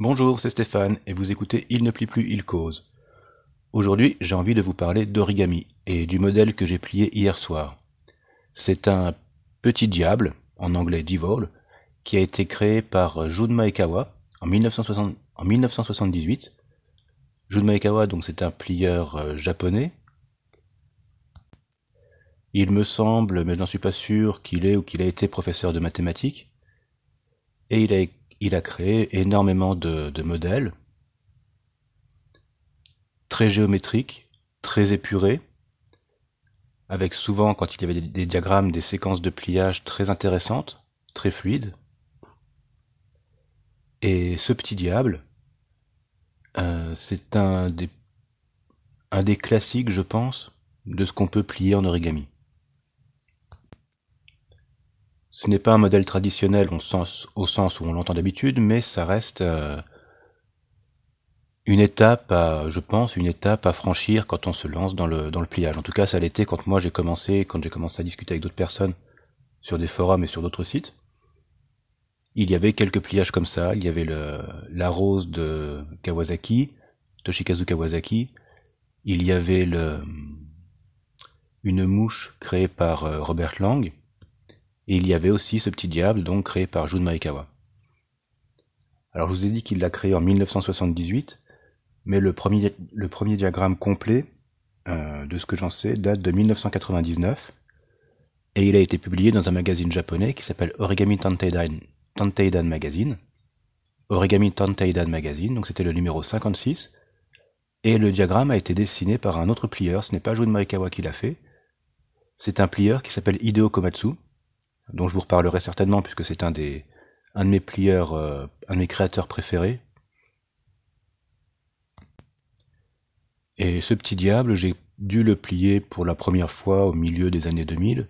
Bonjour, c'est Stéphane et vous écoutez Il ne plie plus, il cause. Aujourd'hui, j'ai envie de vous parler d'origami et du modèle que j'ai plié hier soir. C'est un petit diable, en anglais Devil, qui a été créé par Jun Maekawa en, 1978. Jun Maekawa, donc c'est un plieur euh, japonais. Il me semble, mais je n'en suis pas sûr, qu'il est ou qu'il a été professeur de mathématiques. Et il a il a créé énormément de, modèles, très géométriques, très épurés, avec souvent, quand il y avait des, diagrammes, des séquences de pliage très intéressantes, très fluides. Et ce petit diable, euh, c'est un des, un des classiques, je pense, de ce qu'on peut plier en origami. Ce n'est pas un modèle traditionnel au sens, où on l'entend d'habitude, mais ça reste euh, une étape, à, je pense, une étape à franchir quand on se lance dans le, pliage. En tout cas, ça l'était quand moi j'ai commencé, quand j'ai commencé à discuter avec d'autres personnes sur des forums et sur d'autres sites. Il y avait quelques pliages comme ça. Il y avait la rose de Kawasaki, Toshikazu Kawasaki. Il y avait le, une mouche créée par euh, Robert Lang et il y avait aussi ce petit diable, donc créé par Jun Maekawa. Alors je vous ai dit qu'il l'a créé en 1978, mais le premier, le premier diagramme complet, euh, de ce que j'en sais, date de 1999, et il a été publié dans un magazine japonais qui s'appelle Origami Tanteidan, Magazine. Origami Tanteidan Magazine, donc c'était le numéro 56, et le diagramme a été dessiné par un autre plieur, ce n'est pas Jun Maekawa qui l'a fait, c'est un plieur qui s'appelle Hideo Komatsu, dont je vous reparlerai certainement puisque c'est un des un de mes plieurs, euh, un de mes créateurs préférés. Et ce petit diable, j'ai dû le plier pour la première fois au milieu des années 2000.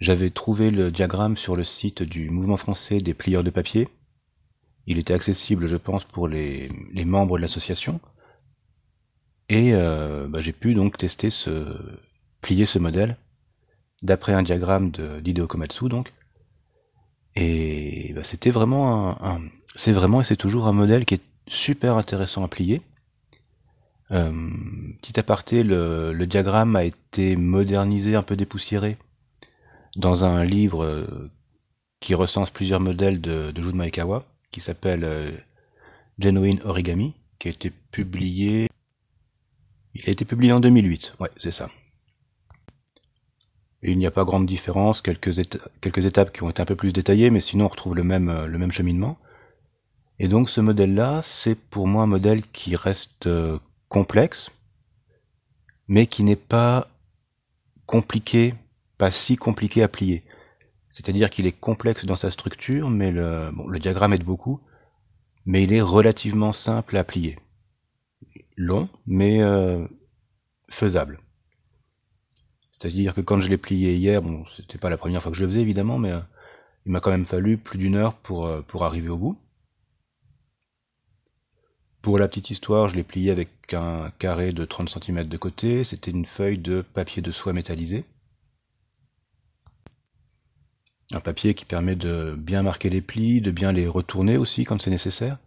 J'avais trouvé le diagramme sur le site du mouvement français des plieurs de papier. Il était accessible, je pense, pour les, membres de l'association. Et euh, bah, j'ai pu donc tester ce plier ce modèle d'après un diagramme d'Hideo Komatsu donc. Et bah, c'était vraiment un, c'est vraiment et c'est toujours un modèle qui est super intéressant à plier. Euh, petit aparté, le, diagramme a été modernisé, un peu dépoussiéré, dans un livre euh, qui recense plusieurs modèles de, de Maekawa, qui s'appelle euh, Genuine Origami, qui a été publié. Il a été publié en 2008, ouais, c'est ça il n'y a pas grande différence, quelques, quelques étapes qui ont été un peu plus détaillées, mais sinon on retrouve le même, le même cheminement. Et donc ce modèle-là, c'est pour moi un modèle qui reste euh, complexe, mais qui n'est pas compliqué, pas si compliqué à plier. C'est-à-dire qu'il est complexe dans sa structure, mais le, bon, le diagramme aide beaucoup, mais il est relativement simple à plier. Long, mais euh, faisable. C'est-à-dire que quand je l'ai plié hier, bon, c'était pas la première fois que je le faisais évidemment, mais euh, il m'a quand même fallu plus d'une heure pour, euh, pour arriver au bout. Pour la petite histoire, je l'ai plié avec un carré de 30 cm de côté, c'était une feuille de papier de soie métallisé. Un papier qui permet de bien marquer les plis, de bien les retourner aussi quand c'est nécessaire.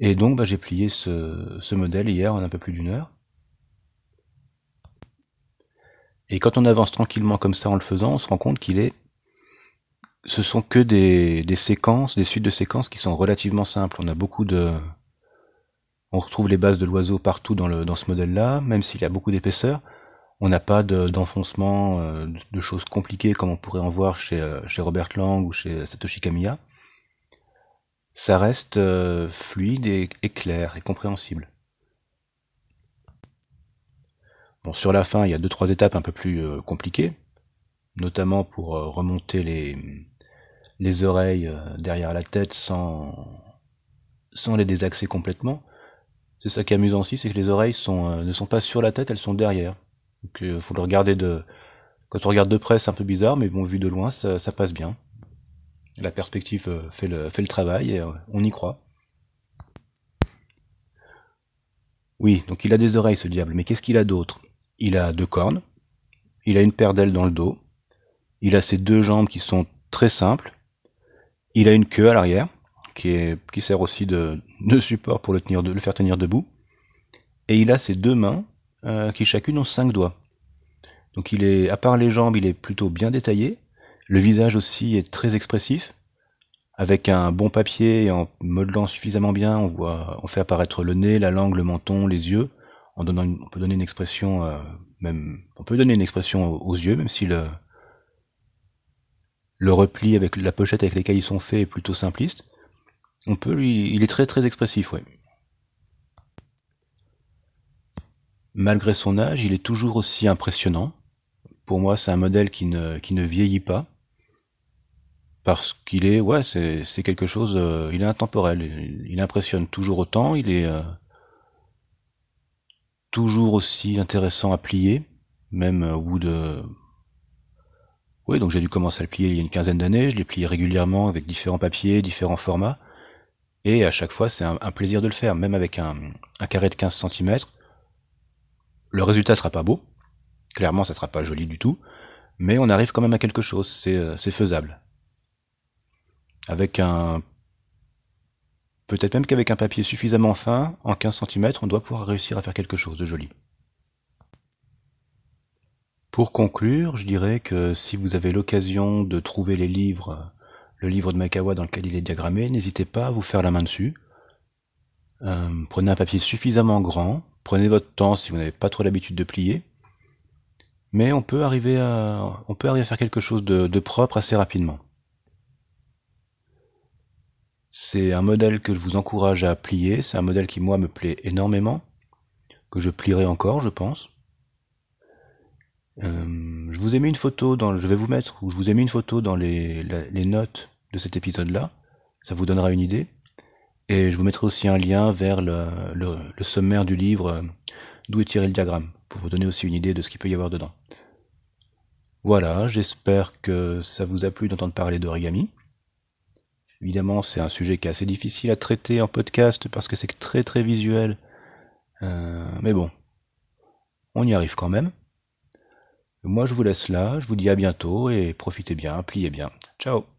Et donc bah, j'ai plié ce, ce modèle hier en un peu plus d'une heure. Et quand on avance tranquillement comme ça en le faisant, on se rend compte qu'il est ce sont que des, séquences, des suites de séquences qui sont relativement simples. On a beaucoup de, on retrouve les bases de l'oiseau partout dans, le, dans ce modèle-là, même s'il y a beaucoup d'épaisseur. On n'a pas d'enfoncement, euh, de, choses compliquées comme on pourrait en voir chez, euh, Robert Lang ou chez Satoshi Kamiya. Ça reste euh, fluide et clair et compréhensible. Bon, sur la fin, il y a deux trois étapes un peu plus euh, compliquées, notamment pour euh, remonter les, les oreilles euh, derrière la tête sans, les désaxer complètement. C'est ça qui est amusant aussi, c'est que les oreilles ne sont pas sur la tête, elles sont derrière. Donc faut le regarder de. Quand on regarde de près, c'est un peu bizarre, mais bon, vu de loin, ça, ça passe bien. La perspective fait le, fait le travail et on y croit. Oui, donc il a des oreilles ce diable, mais qu'est-ce qu'il a d'autre? Il a deux cornes, il a une paire d'ailes dans le dos, il a ses deux jambes qui sont très simples, il a une queue à l'arrière, qui, qui sert aussi de, de support pour le, tenir, le faire tenir debout. Et il a ses deux mains euh, qui chacune ont cinq doigts. Donc il est, à part les jambes, il est plutôt bien détaillé. Le visage aussi est très expressif. Avec un bon papier et en modelant suffisamment bien, on voit, on fait apparaître le nez, la langue, le menton, les yeux. On peut donner une expression, euh, même, on peut donner une expression aux, yeux, même si le, le repli avec la pochette avec lesquelles ils sont faits est plutôt simpliste. On peut lui, il est très très expressif, ouais. Malgré son âge, il est toujours aussi impressionnant. Pour moi, c'est un modèle qui ne, qui ne vieillit pas parce qu'il est ouais c'est c'est quelque chose euh, il est intemporel il, impressionne toujours autant il est euh, toujours aussi intéressant à plier même au bout de oui donc j'ai dû commencer à le plier il y a une quinzaine d'années. Je l'ai plié régulièrement avec différents papiers différents formats. Et à chaque fois c'est un, plaisir de le faire. Même avec un, un carré de 15 cm le résultat sera pas beau. Clairement ça sera pas joli du tout. Mais on arrive quand même à quelque chose. C'est euh, c'est faisable. Avec un peut-être même qu'avec un papier suffisamment fin, en 15 cm, on doit pouvoir réussir à faire quelque chose de joli. Pour conclure, je dirais que si vous avez l'occasion de trouver les livres, le livre de Makawa dans lequel il est diagrammé, n'hésitez pas à vous faire la main dessus. Euh, prenez un papier suffisamment grand, prenez votre temps si vous n'avez pas trop l'habitude de plier, mais on peut arriver à, on peut arriver à faire quelque chose de propre assez rapidement. C'est un modèle que je vous encourage à plier, c'est un modèle qui moi me plaît énormément, que je plierai encore je pense. Euh, je vous ai mis une photo dans, je vais vous mettre, ou je vous ai mis une photo dans les, notes de cet épisode-là, ça vous donnera une idée. Et je vous mettrai aussi un lien vers le, le, le sommaire du livre euh, D'où est tiré le diagramme, pour vous donner aussi une idée de ce qu'il peut y avoir dedans. Voilà, j'espère que ça vous a plu d'entendre parler d'origami. Évidemment, c'est un sujet qui est assez difficile à traiter en podcast parce que c'est très très visuel. Euh, mais bon, on y arrive quand même. Moi, je vous laisse là, je vous dis à bientôt et profitez bien, pliez bien. Ciao